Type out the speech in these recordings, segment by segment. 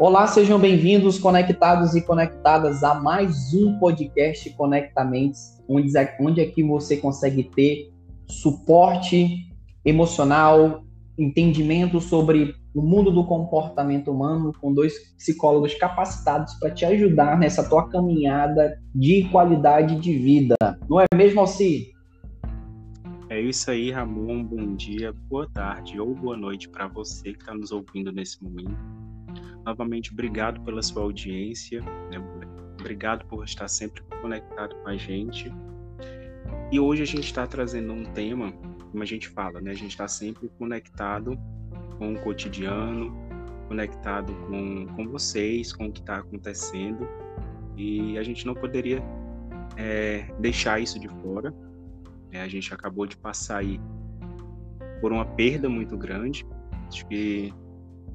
Olá, sejam bem-vindos, conectados e conectadas a mais um podcast Conectamentos, onde, aqui você consegue ter suporte emocional, entendimento sobre o mundo do comportamento humano com dois psicólogos capacitados para te ajudar nessa tua caminhada de qualidade de vida. Não é mesmo, Alci? É isso aí, Ramon. Bom dia, boa tarde ou boa noite para você que está nos ouvindo nesse momento. Novamente, obrigado pela sua audiência, né? obrigado por estar sempre conectado com a gente. E hoje a gente está trazendo um tema, como a gente fala, né? A gente está sempre conectado com o cotidiano, conectado com, com vocês, com o que está acontecendo. E a gente não poderia é, deixar isso de fora. É, a gente acabou de passar aí por uma perda muito grande. Acho que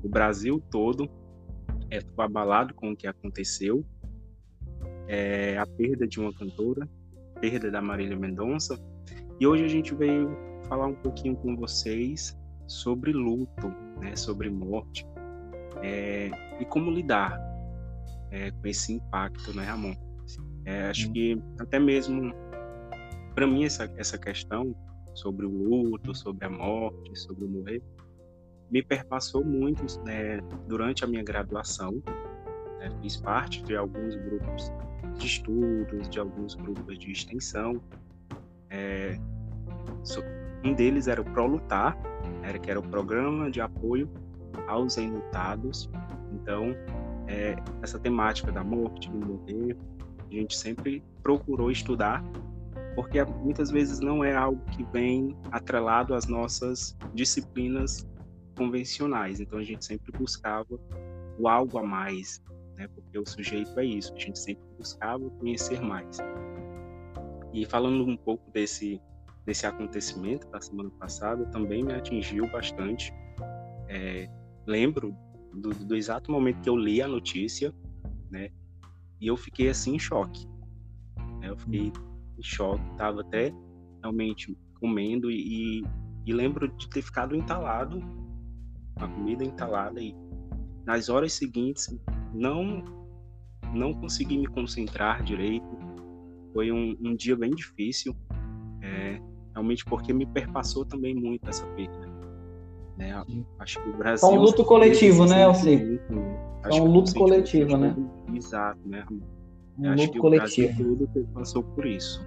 o Brasil todo é, abalado com o que aconteceu. É, a perda de uma cantora, perda da Marília Mendonça. E hoje a gente veio falar um pouquinho com vocês sobre luto, né, sobre morte é, e como lidar é, com esse impacto, né, Ramon? É, acho que até mesmo para mim essa, essa questão sobre o luto, sobre a morte, sobre o morrer, me perpassou muito né, durante a minha graduação. Né, fiz parte de alguns grupos de estudos, de alguns grupos de extensão. É, um deles era o ProLutar, era, que era o Programa de Apoio aos Enlutados. Então, é, essa temática da morte, do morrer, a gente sempre procurou estudar, porque muitas vezes não é algo que vem atrelado às nossas disciplinas convencionais. Então a gente sempre buscava o algo a mais, né? Porque o sujeito é isso, a gente sempre buscava conhecer mais. E falando um pouco desse desse acontecimento da semana passada, também me atingiu bastante. É, lembro do, do, exato momento que eu li a notícia, né? E eu fiquei assim em choque. Né? Eu fiquei em choque, estava até realmente comendo e, e lembro de ter ficado entalado a comida entalada e nas horas seguintes não não consegui me concentrar direito. Foi um, um dia bem difícil, é, realmente porque me perpassou também muito essa perda. Né? Acho que o Brasil. É um luto coletivo, né, Alci? É um luto coletivo, né? Exato, né? Um Acho luto coletivo. tudo passou por isso.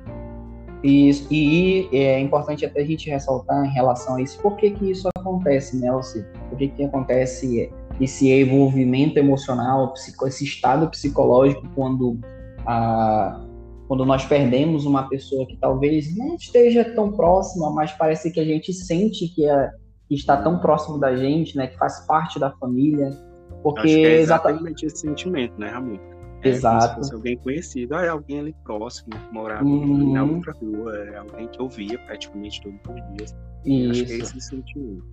Isso, e é importante até a gente ressaltar em relação a isso, por que, que isso acontece, né, Alci? Por que, que acontece esse envolvimento emocional, esse estado psicológico quando, a, quando nós perdemos uma pessoa que talvez não esteja tão próxima, mas parece que a gente sente que, é, que está tão próximo da gente, né, que faz parte da família. Porque é exatamente esse sentimento, né, Ramon? É, Exato. Se alguém conhecido, ah, é alguém ali próximo, que morava uhum. na outra rua, é alguém que eu via praticamente todos os dias. Isso. Acho que é esse sentimento.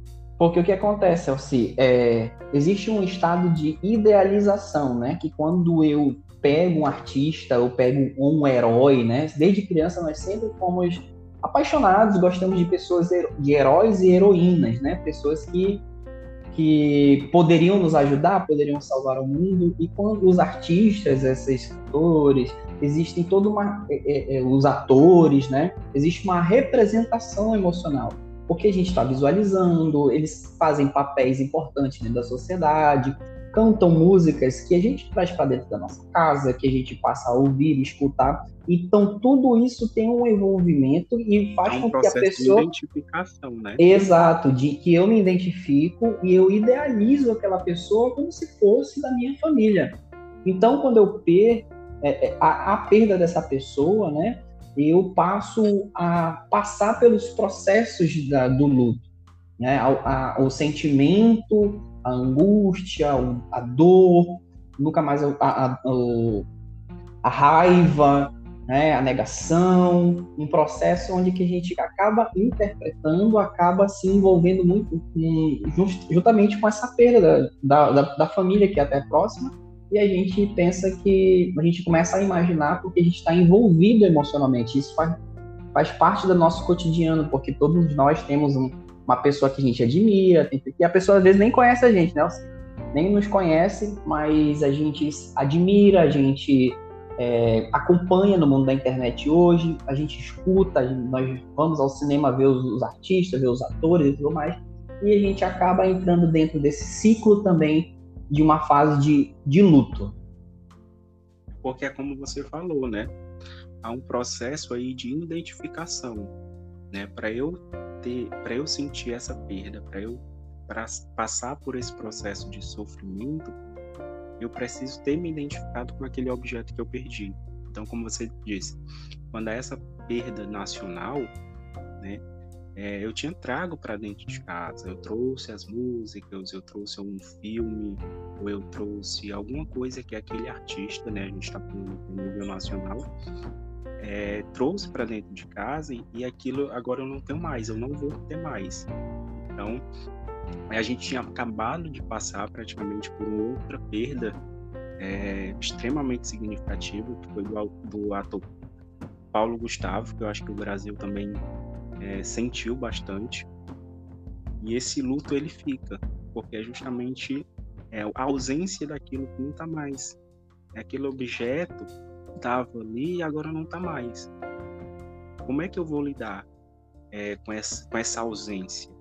Porque o que acontece, Elci, é, existe um estado de idealização, né? Que quando eu pego um artista, eu pego um herói, né? Desde criança nós sempre fomos apaixonados, gostamos de pessoas, de heróis e heroínas, né? Pessoas que que poderiam nos ajudar, poderiam salvar o mundo. E quando os artistas, esses escritores, existem toda uma é, é, é, os atores, né? Existe uma representação emocional, porque a gente está visualizando, eles fazem papéis importantes dentro da sociedade, cantam músicas que a gente traz para dentro da nossa casa, que a gente passa a ouvir, escutar. Então, tudo isso tem um envolvimento e faz é um com que a pessoa. De identificação, né? Exato, de que eu me identifico e eu idealizo aquela pessoa como se fosse da minha família. Então, quando eu perco é, é, a, a perda dessa pessoa, né? Eu passo a passar pelos processos da, do luto, né? A, a, o sentimento, a angústia, a dor, nunca mais a, a, a raiva, né, a negação, um processo onde que a gente acaba interpretando, acaba se envolvendo muito just, justamente com essa perda da, da, da, família que é até próxima, e a gente pensa que a gente começa a imaginar porque a gente está envolvido emocionalmente. Isso faz, faz parte do nosso cotidiano, porque todos nós temos um, uma pessoa que a gente admira, e a pessoa às vezes nem conhece a gente, né? nem nos conhece, mas a gente admira, a gente é, acompanha no mundo da internet hoje, a gente escuta, nós vamos ao cinema ver os, os, artistas, ver os atores e tudo mais, e a gente acaba entrando dentro desse ciclo também de uma fase de, de luto. Porque é como você falou, né? Há um processo aí de identificação, né? Para eu ter, para eu sentir essa perda, para eu pra passar por esse processo de sofrimento, eu preciso ter me identificado com aquele objeto que eu perdi. Então, como você disse, quando é essa perda nacional, né, é, eu tinha trago para dentro de casa, eu trouxe as músicas, eu trouxe algum filme, ou eu trouxe alguma coisa que aquele artista, né, a gente está no nível nacional, é, trouxe para dentro de casa e, e aquilo agora eu não tenho mais, eu não vou ter mais. Então, a gente tinha acabado de passar praticamente por outra perda é, extremamente significativa, que foi do, do ator Paulo Gustavo, que eu acho que o Brasil também é, sentiu bastante. E esse luto ele fica, porque é justamente é, a ausência daquilo que não está mais. É aquele objeto estava ali e agora não está mais. Como é que eu vou lidar é, com, essa, com essa ausência?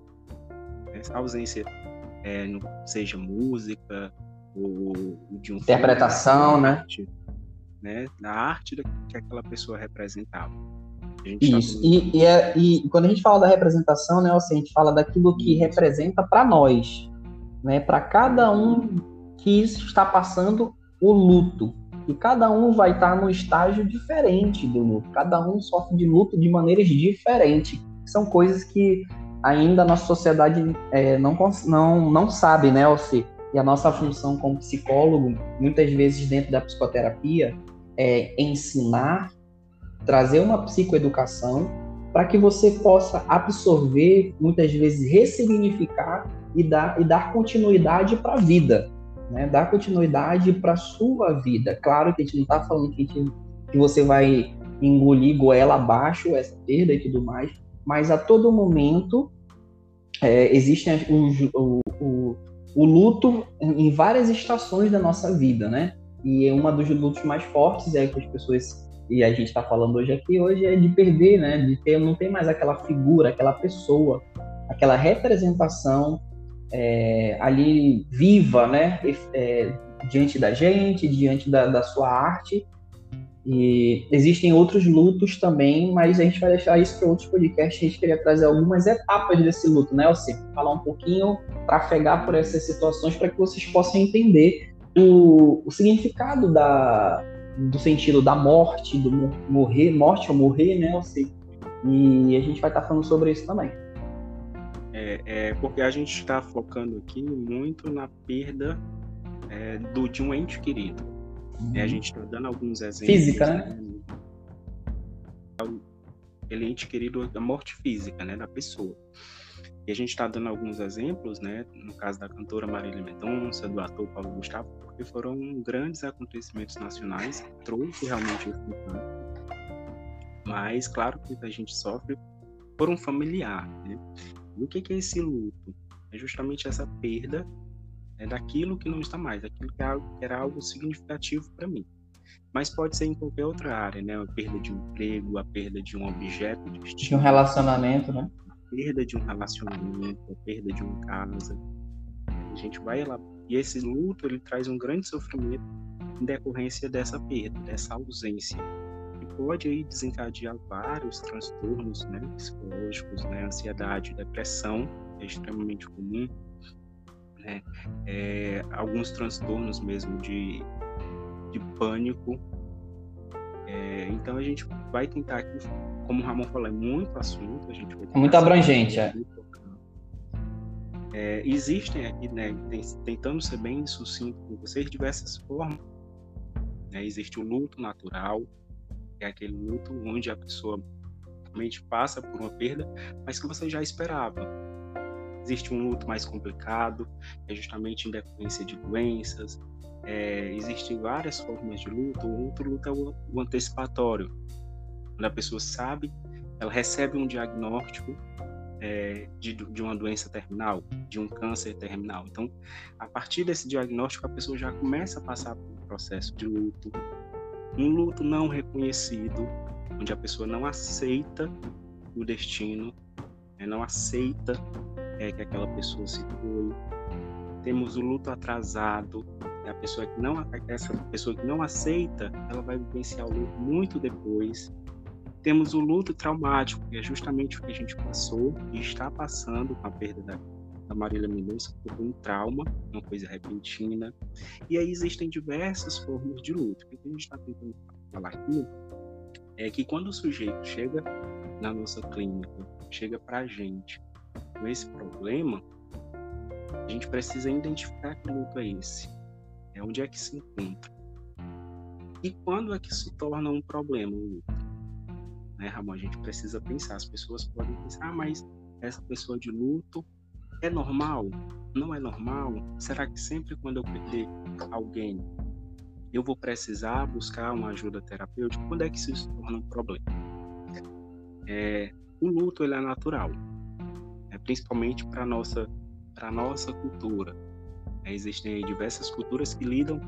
Essa ausência, é, seja música ou de um interpretação, filme, né? Arte, né? Da arte que aquela pessoa representava. Tá Isso. Tá e, e, é, e, quando a gente fala da representação, né, assim, a gente fala daquilo que Isso. representa para nós, né, para cada um que está passando o luto. E cada um vai estar num estágio diferente do luto. Cada um sofre de luto de maneiras diferentes. São coisas que ainda a nossa sociedade é, não, não, não sabe, né, Alci? E a nossa função como psicólogo, muitas vezes dentro da psicoterapia, é ensinar, trazer uma psicoeducação para que você possa absorver, muitas vezes ressignificar e dar, e dar continuidade para a vida, né? dar continuidade para a sua vida. Claro que a gente não está falando que, gente, que você vai engolir goela abaixo essa perda e tudo mais, mas a todo momento é, existe o, o, o, luto em várias estações da nossa vida, né? E uma dos lutos mais fortes é que as pessoas e a gente está falando hoje aqui hoje é de perder, né? De ter não tem mais aquela figura, aquela pessoa, aquela representação é, ali viva, né? É, diante da gente, diante da, da sua arte e existem outros lutos também, mas a gente vai deixar isso para outros podcasts. A gente queria trazer algumas etapas desse luto, né, Alci? Falar um pouquinho, trafegar por essas situações para que vocês possam entender o, o significado da, do sentido da morte, do morrer, morte ou morrer, né, Alci? E a gente vai estar tá falando sobre isso também. É, é porque a gente está focando aqui muito na perda é, do, de um ente querido Uhum. É, a gente está dando alguns exemplos. Física, né? Ele ente querido da morte física, né, da pessoa. E a gente está dando alguns exemplos, né, no caso da cantora Marília Mendonça, do ator Paulo Gustavo, porque foram grandes acontecimentos nacionais trouxe realmente esse impacto. Mas, claro que a gente sofre por um familiar, né? E o que é esse luto? É justamente essa perda é daquilo que não está mais, daquilo que era algo significativo para mim. Mas pode ser em qualquer outra área, né? A perda de um emprego, a perda de um objeto de, de um relacionamento, né? A perda de um relacionamento, a perda de uma casa. A gente vai lá e esse luto ele traz um grande sofrimento em decorrência dessa perda, dessa ausência e pode aí desencadear vários transtornos, né, psicológicos, né, ansiedade, depressão, é extremamente comum né? É, alguns transtornos mesmo de, de pânico. É, então a gente vai tentar aqui, como o Ramon falou, é muito assunto, a gente vai muito abrangente, é. É. existem aqui, né, tentando ser bem sucinto com vocês, diversas formas. Né? Existe o luto natural, que é aquele luto onde a pessoa realmente passa por uma perda, mas que você já esperava. Existe um luto mais complicado, é justamente em decorrência de doenças. É, existem várias formas de luto. O outro luto é o, o antecipatório, quando a pessoa sabe, ela recebe um diagnóstico é, de, de uma doença terminal, de um câncer terminal. Então, a partir desse diagnóstico, a pessoa já começa a passar por um processo de luto, um luto não reconhecido, onde a pessoa não aceita o destino, né, não aceita é, que aquela pessoa se foi. Temos o luto atrasado, é a pessoa que não essa pessoa que não aceita, ela vai vivenciar o luto muito depois. Temos o luto traumático, que é justamente o que a gente passou e está passando com a perda da, da Marília Mendonça, que foi um trauma, uma coisa repentina. E aí existem diversas formas de luto. O que a gente está tentando falar aqui é que quando o sujeito chega na nossa clínica, chega para a gente com esse problema, a gente precisa identificar que luto é esse, é onde é que se encontra. E quando é que se torna um problema o luto? Né, Ramon? A gente precisa pensar. As pessoas podem pensar, ah, mas essa pessoa de luto é normal? Não é normal? Será que sempre quando eu perder alguém, eu vou precisar buscar uma ajuda terapêutica? Quando é que isso se torna um problema? É, o luto ele é natural, é, principalmente para nossa para nossa cultura. É, existem diversas culturas que lidam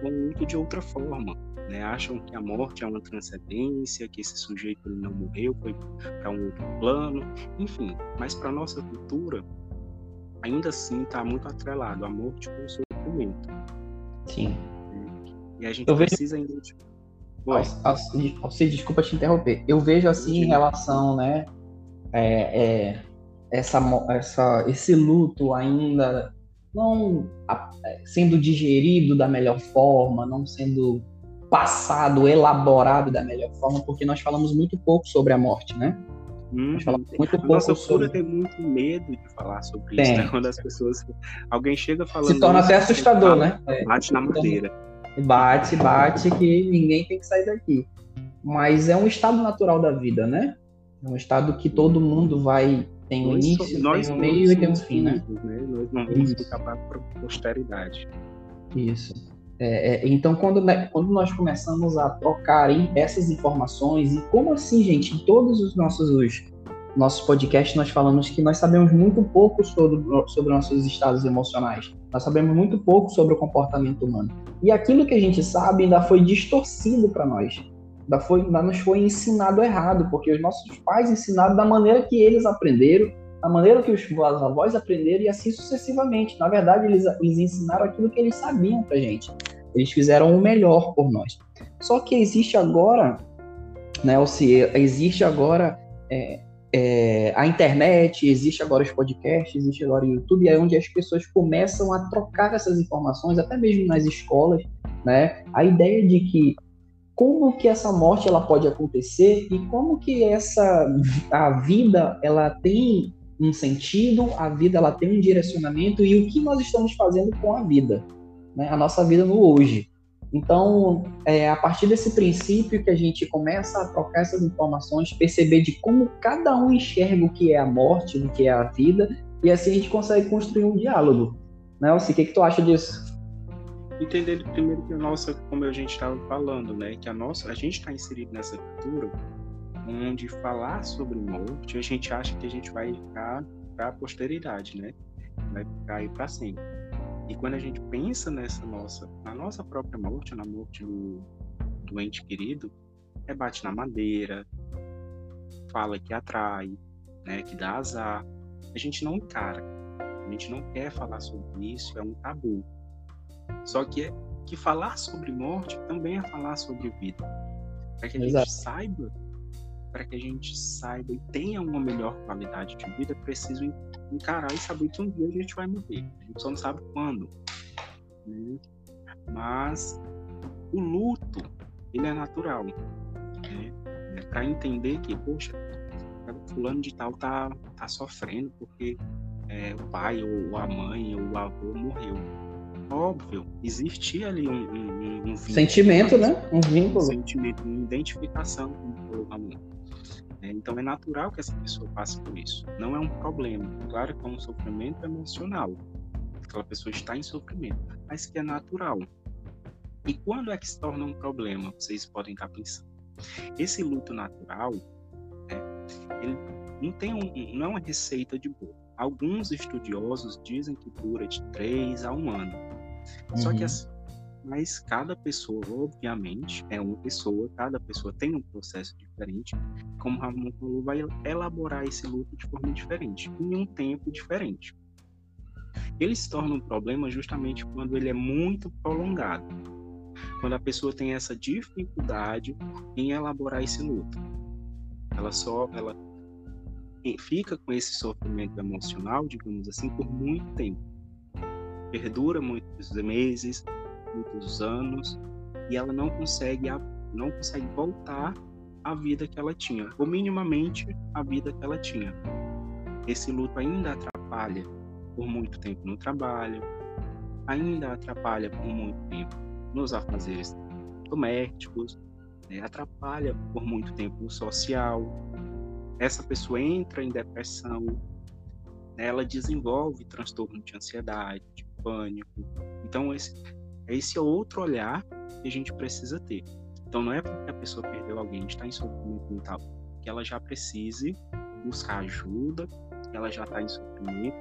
com o luto de outra forma, né? Acham que a morte é uma transcendência, que esse sujeito ele não morreu, foi para um outro plano, enfim. Mas para nossa cultura, ainda assim está muito atrelado a morte com o sofrimento. Sim. E a gente Eu precisa vejo... identificar Alci, desculpa te interromper. Eu vejo assim em relação, né, é, é, essa, essa, esse luto ainda não sendo digerido da melhor forma, não sendo passado, elaborado da melhor forma, porque nós falamos muito pouco sobre a morte, né? Hum, nós falamos muito pouco nossa sobre... tem muito medo de falar sobre tem. isso, né? Quando as pessoas... Alguém chega falando... Se torna até assustador, né? Bate na madeira. Bate, bate, que ninguém tem que sair daqui. Mas é um estado natural da vida, né? É um estado que todo mundo vai tem um início, nós tem um meio e tem um fim, né? né? Nós não vamos ficar para a posteridade. Isso. É, é, então, quando, quando nós começamos a trocar essas informações, e como assim, gente, em todos os nossos os, nossos podcasts nós falamos que nós sabemos muito pouco sobre, sobre nossos estados emocionais. Nós sabemos muito pouco sobre o comportamento humano. E aquilo que a gente sabe ainda foi distorcido para nós. Ainda, foi, ainda nos foi ensinado errado, porque os nossos pais ensinaram da maneira que eles aprenderam, da maneira que os avós aprenderam e assim sucessivamente. Na verdade, eles, eles ensinaram aquilo que eles sabiam para gente. Eles fizeram o melhor por nós. Só que existe agora, né, ou se existe agora é, é, a internet, existe agora os podcasts, existe agora o YouTube, é onde as pessoas começam a trocar essas informações, até mesmo nas escolas, né? A ideia de que como que essa morte ela pode acontecer e como que essa a vida ela tem um sentido, a vida ela tem um direcionamento e o que nós estamos fazendo com a vida, né? A nossa vida no hoje. Então, é a partir desse princípio que a gente começa a trocar essas informações, perceber de como cada um enxerga o que é a morte, o que é a vida, e assim a gente consegue construir um diálogo. Né, Elci, o que, que tu acha disso? Entendendo primeiro que a nossa, como a gente estava falando, né, que a nossa, a gente está inserido nessa cultura onde falar sobre morte, a gente acha que a gente vai ficar para a posteridade, né? Vai ficar aí para sempre. E quando a gente pensa nessa nossa, na nossa própria morte, na morte do, do ente querido, é bate na madeira, fala que atrai, né, que dá azar. A gente não encara, a gente não quer falar sobre isso, é um tabu. Só que, é, que falar sobre morte também é falar sobre vida. Para que a Exato. gente saiba, para que a gente saiba e tenha uma melhor qualidade de vida, é preciso encarar e saber que um dia a gente vai morrer. A gente só não sabe quando. Né? Mas o luto, ele é natural. Né? É para entender que, poxa, fulano de tal tá, tá sofrendo porque é, o pai ou a mãe ou o avô morreu. Óbvio, existia ali um, um, um sentimento, né? Um vínculo. Um sentimento, uma identificação com o amor. É, então é natural que essa pessoa passe por isso. Não é um problema. Claro que é um sofrimento emocional. Aquela pessoa está em sofrimento, mas que é natural. E quando é que se torna um problema? Vocês podem estar pensando. Esse luto natural, né, ele, não tem um, não é uma receita de bolo. Alguns estudiosos dizem que dura de três a um ano. Uhum. Só que assim, mas cada pessoa, obviamente, é uma pessoa, cada pessoa tem um processo diferente. Como Ramon falou, vai elaborar esse luto de forma diferente, em um tempo diferente. Ele se torna um problema justamente quando ele é muito prolongado, quando a pessoa tem essa dificuldade em elaborar esse luto. Ela só, ela fica com esse sofrimento emocional, digamos assim, por muito tempo. Perdura muitos meses, muitos anos e ela não consegue não consegue voltar à vida que ela tinha, ou minimamente a vida que ela tinha. Esse luto ainda atrapalha por muito tempo no trabalho, ainda atrapalha por muito tempo nos afazeres domésticos, né? atrapalha por muito tempo no social. Essa pessoa entra em depressão, ela desenvolve transtorno de ansiedade, de pânico. Então, esse, é esse outro olhar que a gente precisa ter. Então, não é porque a pessoa perdeu alguém, está em sofrimento mental, que ela já precise buscar ajuda, que ela já está em sofrimento.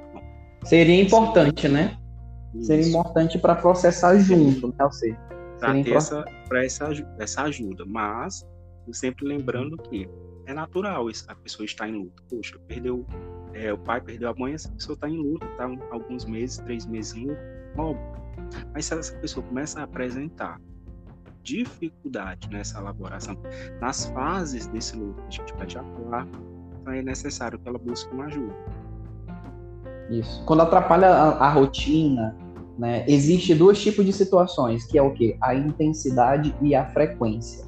Seria importante, né? Isso. Seria importante para processar junto, né? Ou seja, para ter essa, essa, essa ajuda. Mas, sempre lembrando que é natural a pessoa estar em luto. Poxa, perdeu, é, o pai perdeu a mãe, essa pessoa está em luto, está alguns meses, três meses em luto. Óbvio, mas se essa pessoa começa a apresentar dificuldade nessa elaboração, nas fases desse luto a gente vai já falar, então é necessário que ela busque uma ajuda. Isso. Quando atrapalha a, a rotina, né, existe dois tipos de situações, que é o que? A intensidade e a frequência.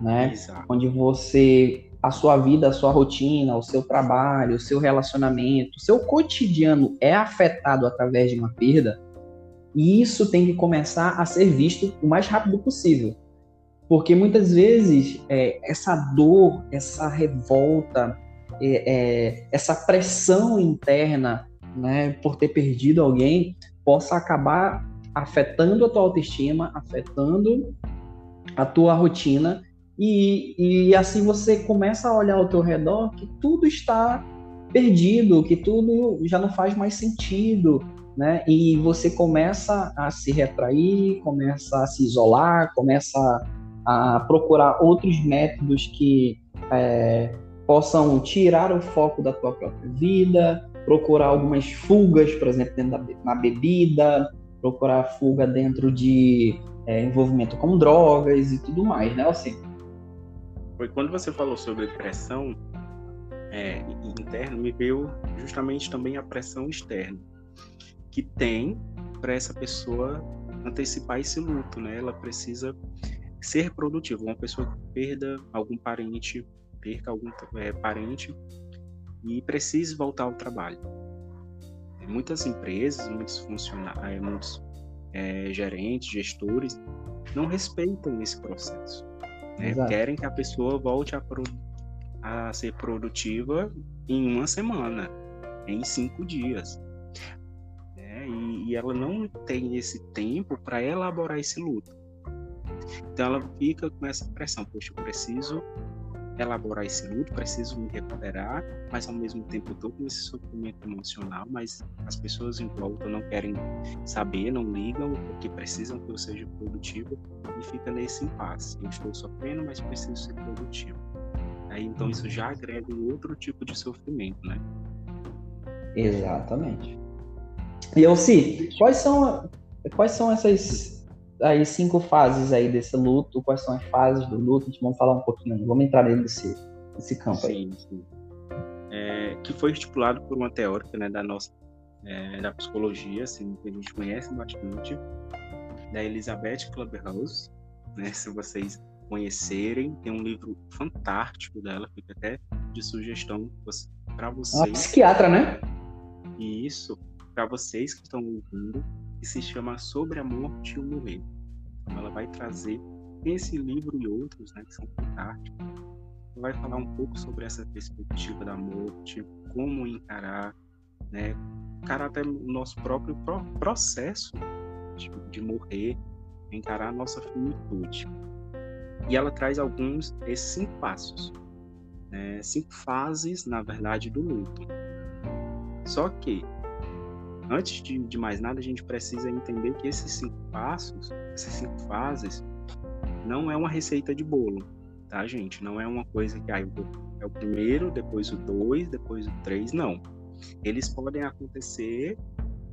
Né? Exato. Onde você, a sua vida, a sua rotina, o seu trabalho, o seu relacionamento, o seu cotidiano é afetado através de uma perda, e isso tem que começar a ser visto o mais rápido possível. Porque muitas vezes é, essa dor, essa revolta, é, é, essa pressão interna né, por ter perdido alguém possa acabar afetando a tua autoestima, afetando a tua rotina e, e assim você começa a olhar ao teu redor que tudo está perdido, que tudo já não faz mais sentido, né? E você começa a se retrair, começa a se isolar, começa a procurar outros métodos que é, possam tirar o foco da tua própria vida, procurar algumas fugas, por exemplo, dentro da, na bebida, procurar fuga dentro de é, envolvimento com drogas e tudo mais, né, assim. Foi quando você falou sobre pressão é, interna, me veio justamente também a pressão externa que tem para essa pessoa antecipar esse luto, né? Ela precisa ser produtiva. Uma pessoa que perda algum parente, perca algum é, parente e precise voltar ao trabalho. Muitas empresas, muitos funcionários, é, muitos é, gerentes, gestores não respeitam esse processo. Né? Querem que a pessoa volte a, a ser produtiva em uma semana, em cinco dias e, ela não tem esse tempo para elaborar esse luto. Então ela fica com essa pressão, poxa, eu preciso elaborar esse luto, preciso me recuperar, mas ao mesmo tempo eu estou com esse sofrimento emocional, mas as pessoas em volta não querem saber, não ligam, porque precisam que eu seja produtivo e fica nesse impasse. Eu estou sofrendo, mas preciso ser produtivo. Aí então isso já agrega um outro tipo de sofrimento, né? Exatamente. E eu, si, quais são, quais são essas aí cinco fases aí desse luto? Quais são as fases do luto? A gente vamos falar um pouquinho, vamos entrar dentro desse, desse campo sim, aí. Sim. É, que foi estipulado por uma teórica né, da nossa é, da psicologia, assim, que a gente conhece bastante, da Elizabeth Clubhouse, né? Se vocês conhecerem, tem um livro fantástico dela, fica até de sugestão para vocês. Uma psiquiatra, né? Isso, para vocês que estão ouvindo, que se chama Sobre a Morte e o Morrer. Então, ela vai trazer esse livro e outros, né, que são fantásticos. Vai falar um pouco sobre essa perspectiva da morte, como encarar, né, encarar até o nosso próprio processo de, de morrer, encarar a nossa finitude. E ela traz alguns, esses cinco passos. né, cinco fases, na verdade, do luto. Só que, antes de, de mais nada, a gente precisa entender que esses cinco passos, essas cinco fases, não é uma receita de bolo, tá, gente? Não é uma coisa que ah, é o primeiro, depois o dois, depois o três, não. Eles podem acontecer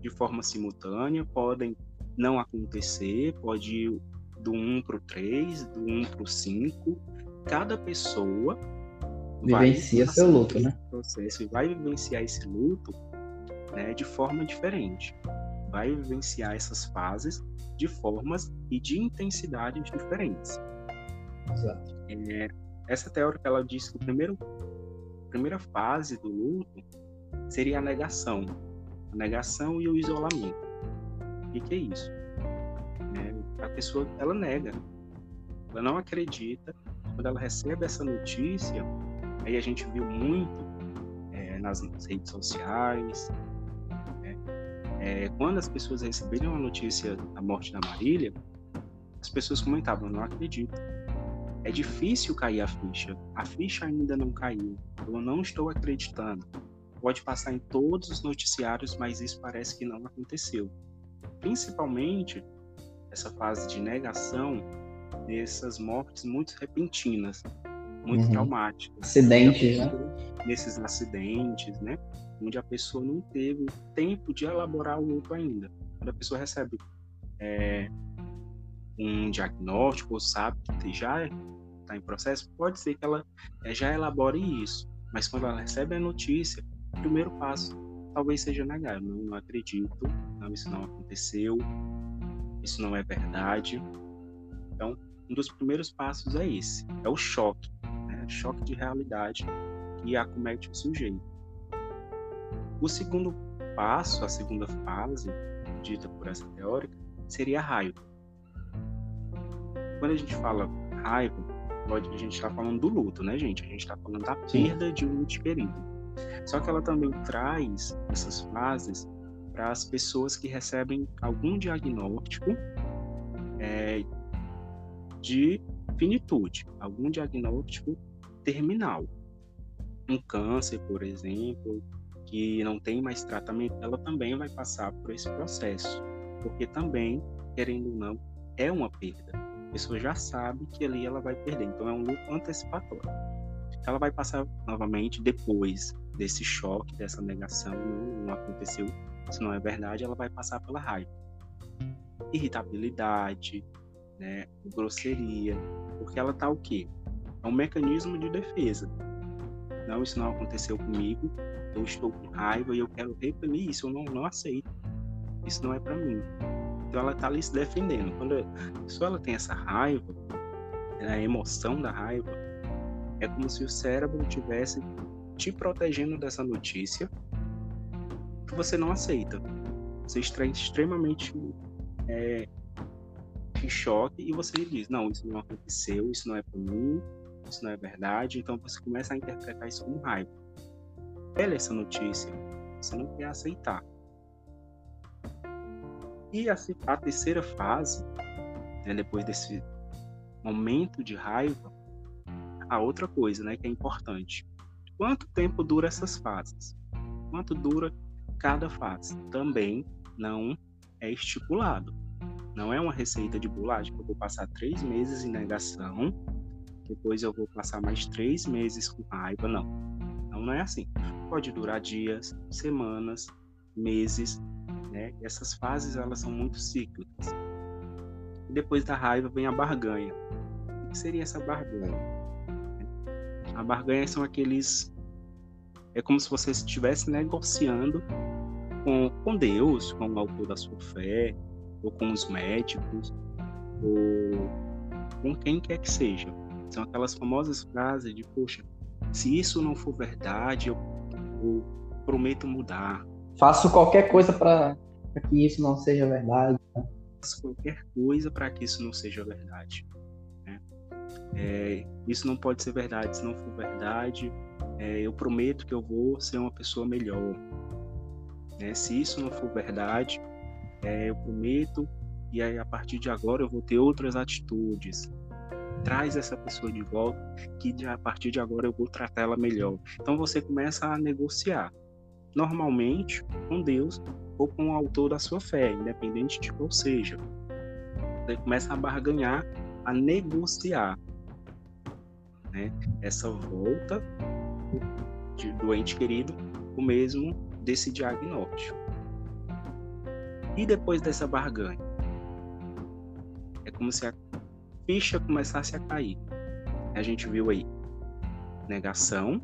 de forma simultânea, podem não acontecer, pode ir do 1 para o 3, do 1 para o 5. Cada pessoa vivencia seu luto, né? Processo e vai vivenciar esse luto né, de forma diferente. Vai vivenciar essas fases de formas e de intensidades diferentes. Exato. É, essa teórica ela diz que o primeiro, a primeira fase do luto seria a negação, a negação e o isolamento. O que, que é isso? É, a pessoa ela nega, ela não acredita. Quando ela recebe essa notícia, aí a gente viu muito é, nas redes sociais, é, quando as pessoas receberam a notícia da morte da Marília, as pessoas comentavam: não acredito. É difícil cair a ficha. A ficha ainda não caiu. Eu não estou acreditando. Pode passar em todos os noticiários, mas isso parece que não aconteceu. Principalmente essa fase de negação dessas mortes muito repentinas, muito uhum. traumáticas. Acidentes, né? Nesses acidentes, né? Onde a pessoa não teve tempo de elaborar o luto ainda. Quando a pessoa recebe é, um diagnóstico ou sabe que já está em processo, pode ser que ela é, já elabore isso. Mas quando ela recebe a notícia, o primeiro passo talvez seja negar. Não, não acredito, não, isso não aconteceu, isso não é verdade. Então, um dos primeiros passos é esse, é o choque, né? choque de realidade que acomete o sujeito. O segundo passo, a segunda fase, dita por essa teórica, seria a raiva. Quando a gente fala raiva, a gente está falando do luto, né, gente? A gente está falando da perda de um ente querido. Só que ela também traz essas fases para as pessoas que recebem algum diagnóstico é, de finitude, algum diagnóstico terminal. Um câncer, por exemplo, que não tem mais tratamento, ela também vai passar por esse processo, porque também, querendo ou não, é uma perda. A pessoa já sabe que ali ela vai perder, então é um luto antecipatório. Ela vai passar novamente depois desse choque, dessa negação, não, não aconteceu, isso não é verdade, ela vai passar pela raiva, irritabilidade, né, grosseria, porque ela tá o quê? É um mecanismo de defesa. Não, isso não aconteceu comigo, eu estou com raiva e eu quero reprimir isso, eu não, não aceito. Isso não é para mim. Então ela está ali se defendendo. Quando a pessoa ela tem essa raiva, né, a emoção da raiva, é como se o cérebro estivesse te protegendo dessa notícia que você não aceita. Você está extremamente é, em choque e você diz: Não, isso não aconteceu, isso não é para mim, isso não é verdade. Então você começa a interpretar isso como raiva repele essa notícia, você não quer aceitar. E a, a terceira fase, né, depois desse momento de raiva, a outra coisa né, que é importante. Quanto tempo dura essas fases? Quanto dura cada fase? Também não é estipulado. Não é uma receita de bolagem que eu vou passar três meses em negação, depois eu vou passar mais três meses com raiva. Não. Não, é assim pode durar dias, semanas, meses, né? Essas fases elas são muito cíclicas. Depois da raiva vem a barganha. O que seria essa barganha? A barganha são aqueles é como se você estivesse negociando com, com Deus, com o autor da sua fé, ou com os médicos, ou com quem quer que seja. São aquelas famosas frases de, poxa, se isso não for verdade, eu eu prometo mudar. Faço qualquer coisa para que isso não seja verdade. Faço qualquer coisa para que isso não seja verdade. Né? É, isso não pode ser verdade. Se não for verdade, é, eu prometo que eu vou ser uma pessoa melhor. Né? Se isso não for verdade, é, eu prometo e aí, a partir de agora eu vou ter outras atitudes. Traz essa pessoa de volta, que a partir de agora eu vou tratar ela melhor. Então você começa a negociar, normalmente com Deus ou com o autor da sua fé, independente de qual seja. Você começa a barganhar, a negociar né? essa volta de, do ente querido, o mesmo desse diagnóstico. E depois dessa barganha? É como se a ficha começasse a cair. A gente viu aí negação,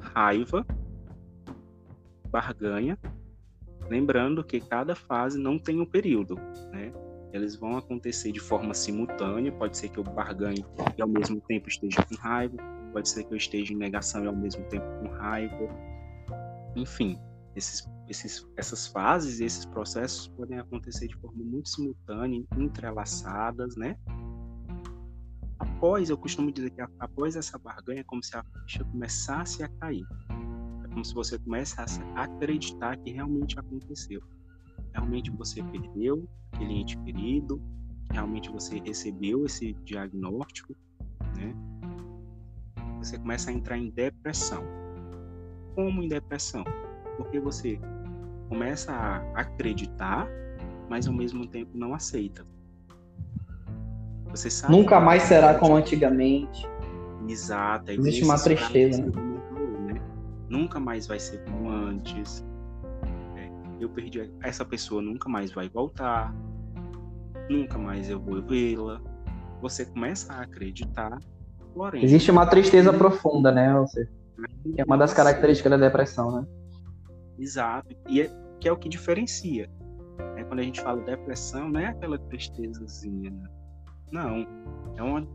raiva, barganha. Lembrando que cada fase não tem um período, né? Eles vão acontecer de forma simultânea. Pode ser que eu barganhe e ao mesmo tempo esteja com raiva. Pode ser que eu esteja em negação e ao mesmo tempo com raiva. Enfim, esses, esses, essas fases esses processos podem acontecer de forma muito simultânea, entrelaçadas, né? Após, eu costumo dizer que após essa barganha é como se a ficha começasse a cair. É como se você começasse a acreditar que realmente aconteceu. Realmente você perdeu aquele ente querido, realmente você recebeu esse diagnóstico, né? Você começa a entrar em depressão. Como em depressão? porque você começa a acreditar, mas ao mesmo tempo não aceita. Você sabe Nunca mais será como antigamente. Exato. Existe uma tristeza, né? né? Nunca mais vai ser como antes. É, eu perdi essa pessoa, nunca mais vai voltar. Nunca mais eu vou vê-la. Você começa a acreditar, porém. Existe uma tristeza profunda, né? Você, é uma das características da depressão, né? Exato. E é, que é o que diferencia. É, quando a gente fala depressão, não é aquela tristezazinha. Né? Não. É uma,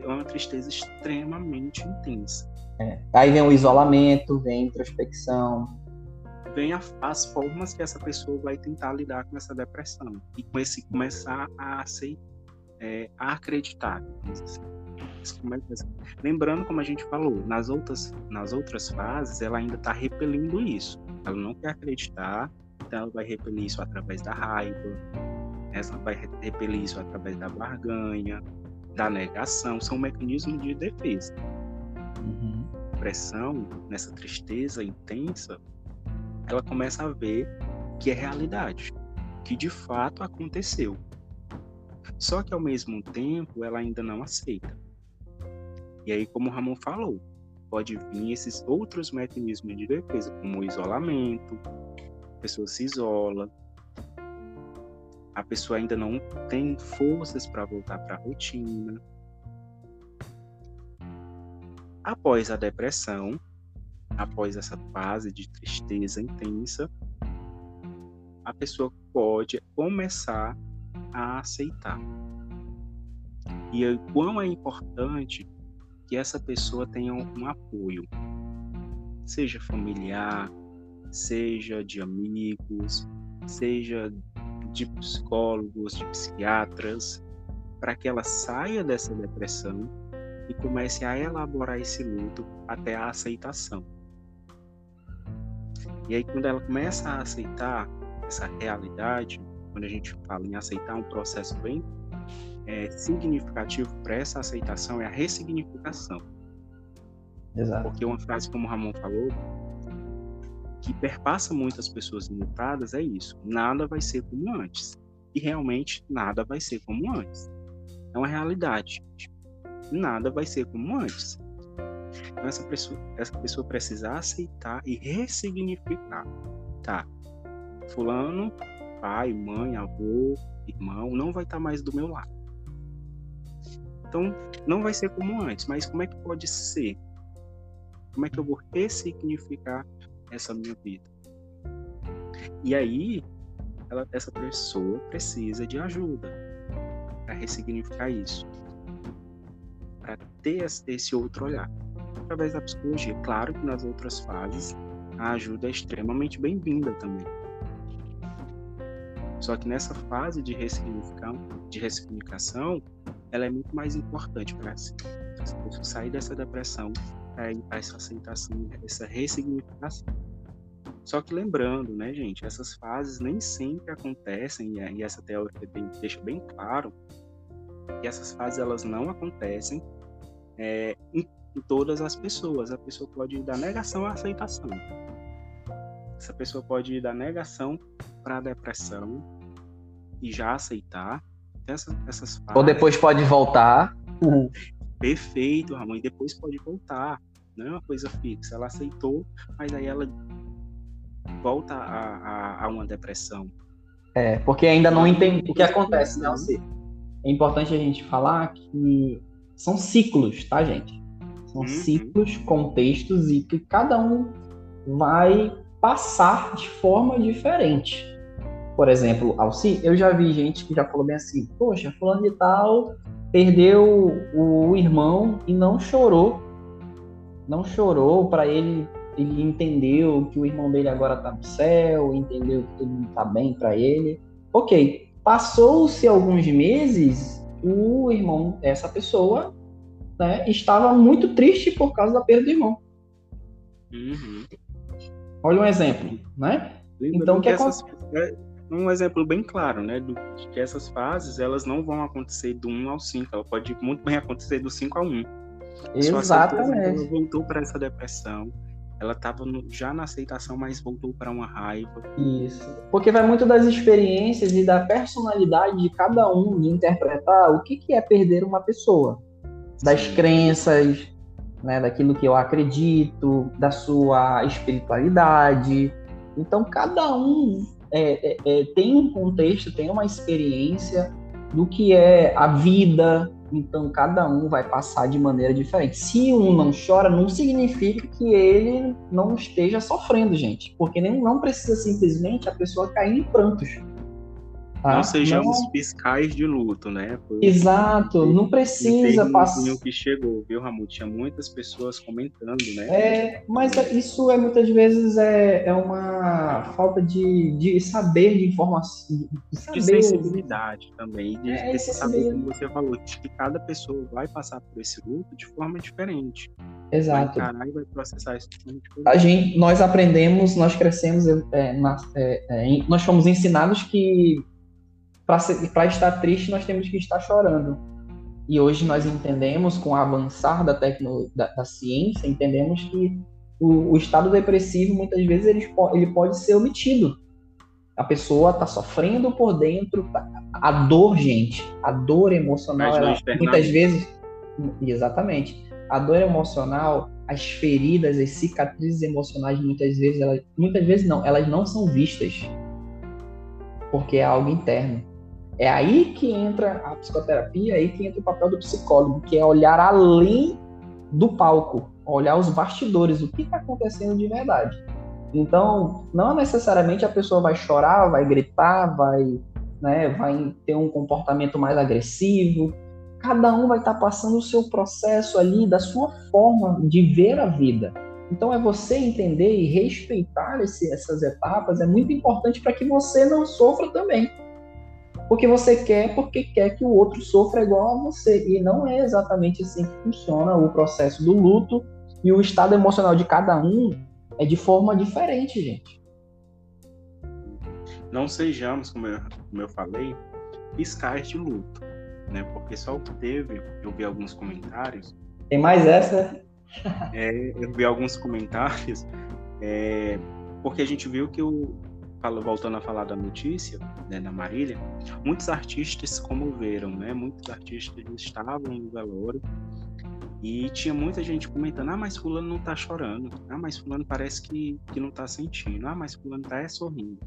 é uma tristeza extremamente intensa. É. Aí vem o isolamento, vem a introspecção. Vem a, as formas que essa pessoa vai tentar lidar com essa depressão. E com esse começar a, aceitar, é, a acreditar. Lembrando, como a gente falou, nas outras, nas outras fases, ela ainda está repelindo isso. Ela não quer acreditar, então ela vai repelir isso através da raiva, ela vai repelir isso através da barganha, da negação. São mecanismos de defesa. Uhum. Pressão, nessa tristeza intensa, ela começa a ver que é realidade, que de fato aconteceu. Só que ao mesmo tempo ela ainda não aceita. E aí, como o Ramon falou, pode vir esses outros mecanismos de defesa, como o isolamento, a pessoa se isola, a pessoa ainda não tem forças para voltar para a rotina. Após a depressão, após essa fase de tristeza intensa, a pessoa pode começar a aceitar. E o quão é importante que essa pessoa tenha um apoio, seja familiar, seja de amigos, seja de psicólogos, de psiquiatras, para que ela saia dessa depressão e comece a elaborar esse luto até a aceitação. E aí, quando ela começa a aceitar essa realidade, quando a gente fala em aceitar um processo bem é, significativo para essa aceitação é a ressignificação. Exato. Porque uma frase, como o Ramon falou, que perpassa muitas pessoas limitadas é isso: nada vai ser como antes. E realmente nada vai ser como antes. É uma realidade. Nada vai ser como antes. Então essa pessoa, essa pessoa precisa aceitar e ressignificar. Tá. Fulano, pai, mãe, avô, irmão, não vai estar mais do meu lado. Então, não vai ser como antes, mas como é que pode ser? Como é que eu vou ressignificar essa minha vida? E aí, ela, essa pessoa precisa de ajuda para ressignificar isso, para ter esse outro olhar. Através da psicologia. Claro que nas outras fases a ajuda é extremamente bem-vinda também. Só que nessa fase de, ressignificação, de ressignificação, ela é muito mais importante para si. sair dessa depressão para essa aceitação, essa ressignificação. Só que lembrando, né, gente, essas fases nem sempre acontecem, e essa teoria deixa bem claro E essas fases elas não acontecem é, em, em, todas as pessoas. A pessoa pode ir da negação à aceitação. Essa pessoa pode ir da negação para a depressão e já aceitar. Essas, essas fases, Ou depois pode voltar. Perfeito, Ramon. E depois pode voltar. Não é uma coisa fixa. Ela aceitou, mas aí ela volta a, a, a uma depressão. É, porque ainda não entende o que acontece, né, Alci? É importante a gente falar que são ciclos, tá, gente? São uhum. ciclos, contextos e que cada um vai passar de forma diferente. Por exemplo, Alci, eu já vi gente que já falou bem assim: Poxa, fulano de tal perdeu o irmão e não chorou. Não chorou para ele ele entendeu que o irmão dele agora está no céu, entendeu que tudo está bem para ele. Ok, passou-se alguns meses, o irmão essa pessoa né, estava muito triste por causa da perda do irmão. Uhum. Olha um exemplo, né? então o que, que essas, é um exemplo bem claro, né, do, de que essas fases elas não vão acontecer do 1 ao 5, ela pode muito bem acontecer do 5 ao 1. Exatamente. Ela voltou para essa depressão, ela estava já na aceitação, mas voltou para uma raiva. Isso. Porque vai muito das experiências e da personalidade de cada um de interpretar o que, que é perder uma pessoa. Das Sim. crenças, né, daquilo que eu acredito, da sua espiritualidade. Então, cada um é, é, é, tem um contexto, tem uma experiência do que é a vida, então cada um vai passar de maneira diferente. Se um não chora, não significa que ele não esteja sofrendo, gente, porque não precisa simplesmente a pessoa cair em prantos. Tá? Não sejamos não... fiscais de luto, né? Foi Exato, não precisa passar. que chegou, viu, Ramon? Tinha muitas pessoas comentando, né? É, mas isso é muitas vezes é, é uma falta de, de saber de informação. De, saber... de sensibilidade também, de, é, de saber, como você falou, de que cada pessoa vai passar por esse luto de forma diferente. Exato. Vai encarar e vai processar isso A gente, nós aprendemos, nós crescemos, é, na, é, é nós fomos ensinados que para estar triste, nós temos que estar chorando. E hoje nós entendemos, com o avançar da, tecno, da, da ciência, entendemos que o, o, estado depressivo, muitas vezes, ele, ele pode ser omitido. A pessoa está sofrendo por dentro. Tá, a dor, gente, a dor emocional, ela, muitas vezes. Exatamente. A dor emocional, as feridas, as cicatrizes emocionais, muitas vezes, elas, muitas vezes não, elas não são vistas. Porque é algo interno. É aí que entra a psicoterapia, é aí que entra o papel do psicólogo, que é olhar além do palco, olhar os bastidores, o que está acontecendo de verdade. Então, não necessariamente a pessoa vai chorar, vai gritar, vai, né, vai ter um comportamento mais agressivo. Cada um vai estar tá passando o seu processo ali, da sua forma de ver a vida. Então, é você entender e respeitar esse, essas etapas é muito importante para que você não sofra também porque você quer, porque quer que o outro sofra igual a você. E não é exatamente assim que funciona o processo do luto e o estado emocional de cada um é de forma diferente, gente. Não sejamos, como eu, como eu falei, fiscais de luto, né? Porque só teve, eu vi alguns comentários. Tem mais essa? é, eu vi alguns comentários, é, porque a gente viu que o, voltando a falar da notícia, né, da Marília, muitos artistas se comoveram, né? Muitos artistas estavam no velório e tinha muita gente comentando: ah, mas Fulano não tá chorando. Ah, mas Fulano parece que, que não tá sentindo. Ah, mas Fulano tá é sorrindo.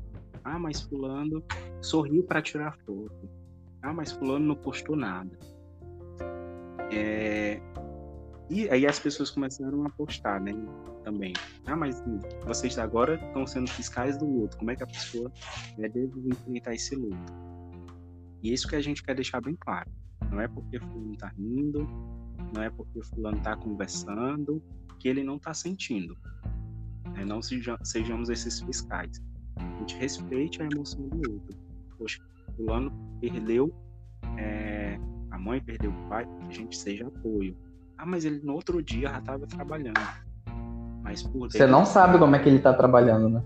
Ah, mas Fulano sorriu para tirar foto. Ah, mas Fulano não postou nada. É... E aí as pessoas começaram a postar, né? Também. Ah, mas vocês agora estão sendo fiscais do luto. Como é que a pessoa né, deve enfrentar esse luto? E isso que a gente quer deixar bem claro. Não é porque fulano está rindo, não é porque fulano está conversando, que ele não está sentindo. É, não seja, sejamos esses fiscais. A gente respeite a emoção do outro. Poxa, fulano perdeu é, a mãe, perdeu o pai, a gente seja apoio. Ah, mas ele no outro dia já estava trabalhando. Mas por Você não sabe como é que ele tá trabalhando, né?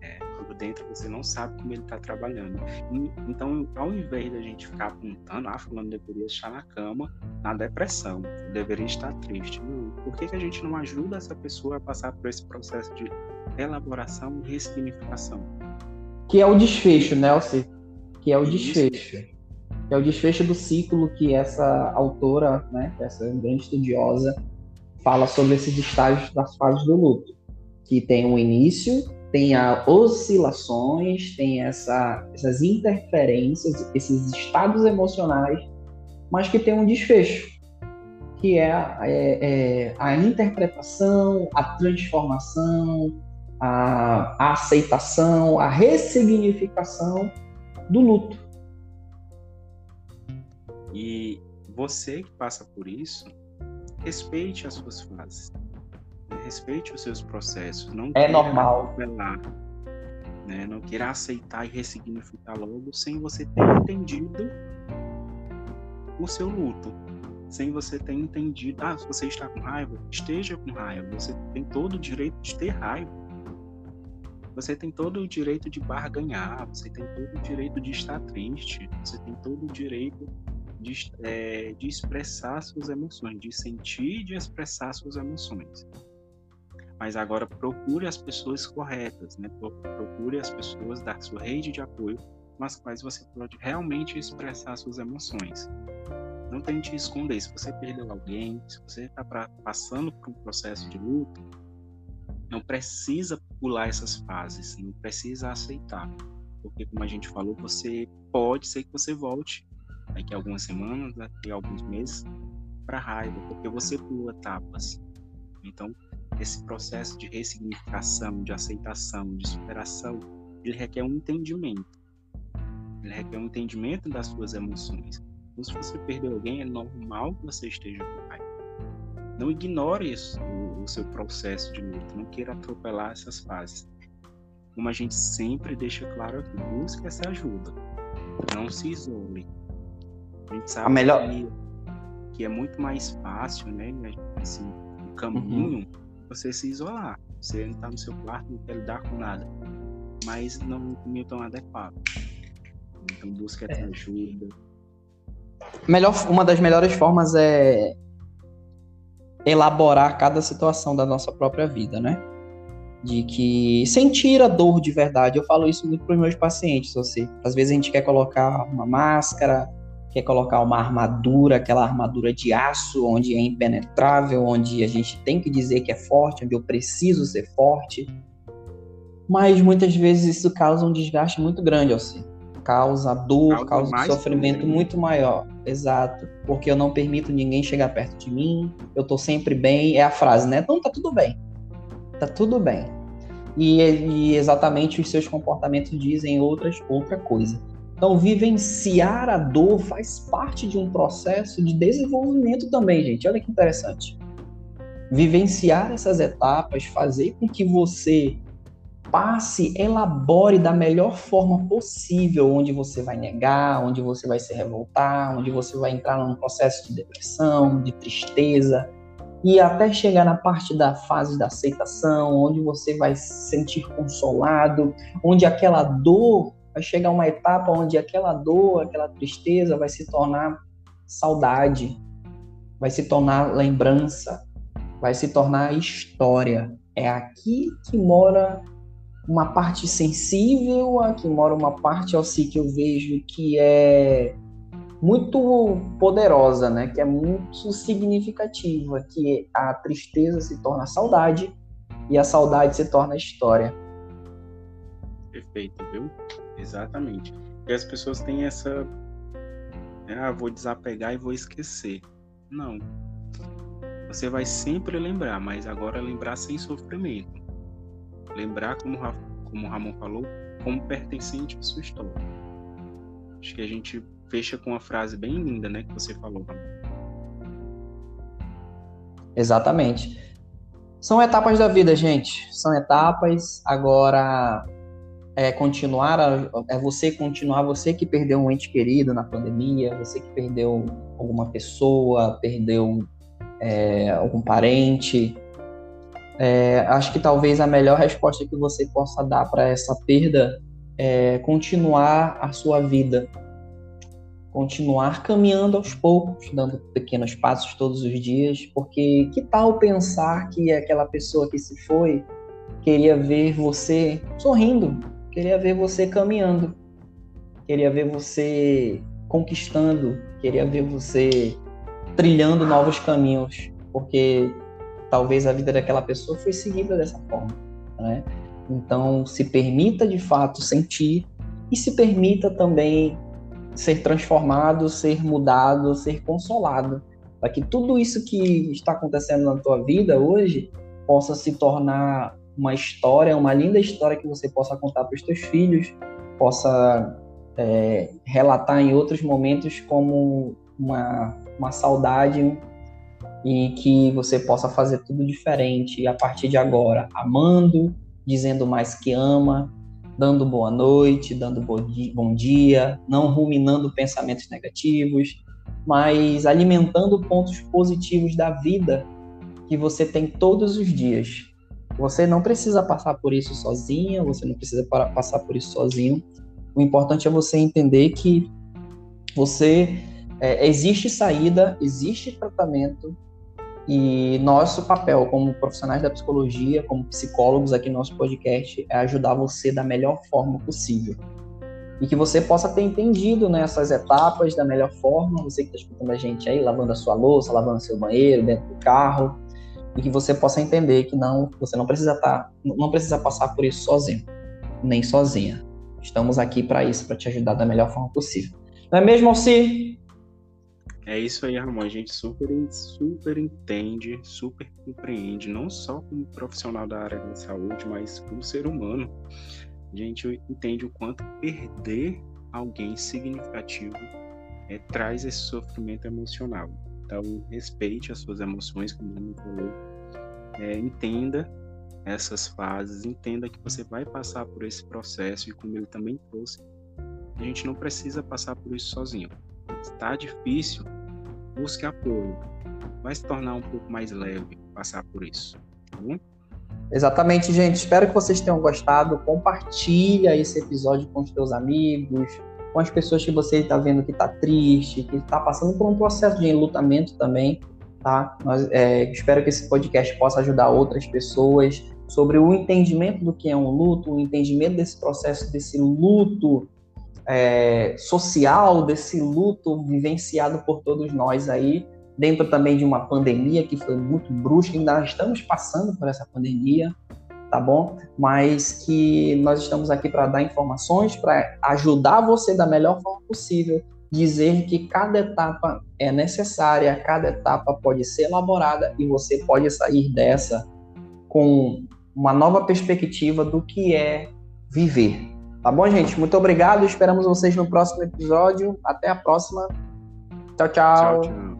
É, por dentro, você não sabe como ele está trabalhando. E, então, ao invés da gente ficar apontando, ah, fulano deveria estar na cama, na depressão, deveria estar triste. Não. Por que, que a gente não ajuda essa pessoa a passar por esse processo de elaboração e ressignificação? Que é o desfecho, né, Alci? Que é o Isso. desfecho. Que é o desfecho do ciclo que essa autora, né, essa grande estudiosa, fala sobre esses estágios das fases do luto, que tem um início, tem as oscilações, tem essa, essas interferências, esses estados emocionais, mas que tem um desfecho, que é, é, é a interpretação, a transformação, a, a aceitação, a ressignificação do luto. E você que passa por isso, respeite as suas fases. Respeite os seus processos. Não é normal. Apelar, né? Não queira aceitar e ressignificar logo sem você ter entendido o seu luto. Sem você ter entendido, ah, se você está com raiva, esteja com raiva. Você tem todo o direito de ter raiva. Você tem todo o direito de barganhar, você tem todo o direito de estar triste, você tem todo o direito de, é, de expressar suas emoções, de sentir e de expressar suas emoções. Mas agora procure as pessoas corretas, né? procure as pessoas da sua rede de apoio com as quais você pode realmente expressar suas emoções. Não tente esconder. Se você perdeu alguém, se você está passando por um processo de luto, não precisa pular essas fases, não precisa aceitar. Porque, como a gente falou, você pode ser que você volte daqui a algumas semanas, daqui a alguns meses, para raiva, porque você pula etapas. Então, esse processo de ressignificação, de aceitação, de superação, ele requer um entendimento. Ele requer um entendimento das suas emoções. Então, se você perdeu alguém, é normal que você esteja com raiva. Não ignore isso, o, o seu processo de luta. Não queira atropelar essas fases. Como a gente sempre deixa claro aqui, busque essa ajuda. Não se isole. A gente sabe a melhor... que, que é muito mais fácil, né? Assim, o caminho, uhum. você se isolar. Você entrar no seu quarto, não quer lidar com nada. Mas não caminho tão adequado. Então busque essa é. ajuda. Melhor, uma das melhores formas é elaborar cada situação da nossa própria vida, né? De que sentir a dor de verdade. Eu falo isso muito para os meus pacientes, você. Às vezes a gente quer colocar uma máscara, quer colocar uma armadura, aquela armadura de aço, onde é impenetrável, onde a gente tem que dizer que é forte, onde eu preciso ser forte. Mas muitas vezes isso causa um desgaste muito grande, assim. Causa dor, causa, causa um sofrimento muito maior. Exato. Porque eu não permito ninguém chegar perto de mim, eu tô sempre bem. É a frase, né? Então tá tudo bem. Tá tudo bem. E, e exatamente os seus comportamentos dizem outras, outra coisa. Então, vivenciar a dor faz parte de um processo de desenvolvimento também, gente. Olha que interessante. Vivenciar essas etapas, fazer com que você passe, elabore da melhor forma possível, onde você vai negar, onde você vai se revoltar, onde você vai entrar num processo de depressão, de tristeza, e até chegar na parte da fase da aceitação, onde você vai se sentir consolado, onde aquela dor vai chegar uma etapa onde aquela dor, aquela tristeza vai se tornar saudade, vai se tornar lembrança, vai se tornar história. É aqui que mora uma parte sensível, aqui mora uma parte assim que eu vejo que é muito poderosa, né? Que é muito significativa, que a tristeza se torna saudade e a saudade se torna história. Perfeito, viu? Exatamente. E as pessoas têm essa. Né, ah, vou desapegar e vou esquecer. Não. Você vai sempre lembrar, mas agora lembrar sem sofrimento. Lembrar, como, como o Ramon falou, como pertencente à sua história. Acho que a gente fecha com uma frase bem linda, né, que você falou, Ramon. Exatamente. São etapas da vida, gente. São etapas. Agora, é continuar, a, é você continuar, você que perdeu um ente querido na pandemia, você que perdeu alguma pessoa, perdeu é, algum parente, É, acho que talvez a melhor resposta que você possa dar para essa perda é continuar a sua vida, continuar caminhando aos poucos, dando pequenos passos todos os dias, porque que tal pensar que aquela pessoa que se foi queria ver você sorrindo, queria ver você caminhando, queria ver você conquistando, queria ver você trilhando novos caminhos, porque talvez a vida daquela pessoa foi seguida dessa forma, né? Então, se permita de fato sentir e se permita também ser transformado, ser mudado, ser consolado, para que tudo isso que está acontecendo na tua vida hoje possa se tornar uma história, uma linda história que você possa contar para os teus filhos, possa é, relatar em outros momentos como uma, uma saudade e que você possa fazer tudo diferente a partir de agora, amando, dizendo mais que ama, dando boa noite, dando bom dia, não ruminando pensamentos negativos, mas alimentando pontos positivos da vida que você tem todos os dias. Você não precisa passar por isso sozinha, você não precisa passar por isso sozinho. O importante é você entender que você é, existe saída, existe tratamento e nosso papel como profissionais da psicologia, como psicólogos aqui no nosso podcast, é ajudar você da melhor forma possível. E que você possa ter entendido né, etapas da melhor forma, você que está escutando a gente aí, lavando a sua louça, lavando seu banheiro, dentro do carro, e que você possa entender que não, você não precisa estar, tá, não precisa passar por isso sozinho, nem sozinha. Estamos aqui para isso, para te ajudar da melhor forma possível. Não é mesmo, Alci? É isso aí, Ramon. A gente super, super entende, super compreende, não só como profissional da área da saúde, mas como ser humano. A gente entende o quanto perder alguém significativo é, traz esse sofrimento emocional. Então, respeite as suas emoções, como o falou. É, entenda essas fases, entenda que você vai passar por esse processo e como ele também trouxe, a gente não precisa passar por isso sozinho. Está difícil, busque apoio. Vai se tornar um pouco mais leve passar por isso. Tá bom? Exatamente, gente. Espero que vocês tenham gostado. Compartilha esse episódio com os teus amigos, com as pessoas que você está vendo que está triste, que está passando por um processo de enlutamento também, tá? Nós, é, espero que esse podcast possa ajudar outras pessoas sobre o entendimento do que é um luto, o entendimento desse processo, desse luto é, social, desse luto vivenciado por todos nós aí, dentro também de uma pandemia que foi muito brusca, ainda estamos passando por essa pandemia, tá bom? Mas que nós estamos aqui para dar informações, para ajudar você da melhor forma possível, dizer que cada etapa é necessária, cada etapa pode ser elaborada e você pode sair dessa com uma nova perspectiva do que é viver, Tá bom, gente? Muito obrigado. Esperamos vocês no próximo episódio. Até a próxima. Tchau, tchau. tchau.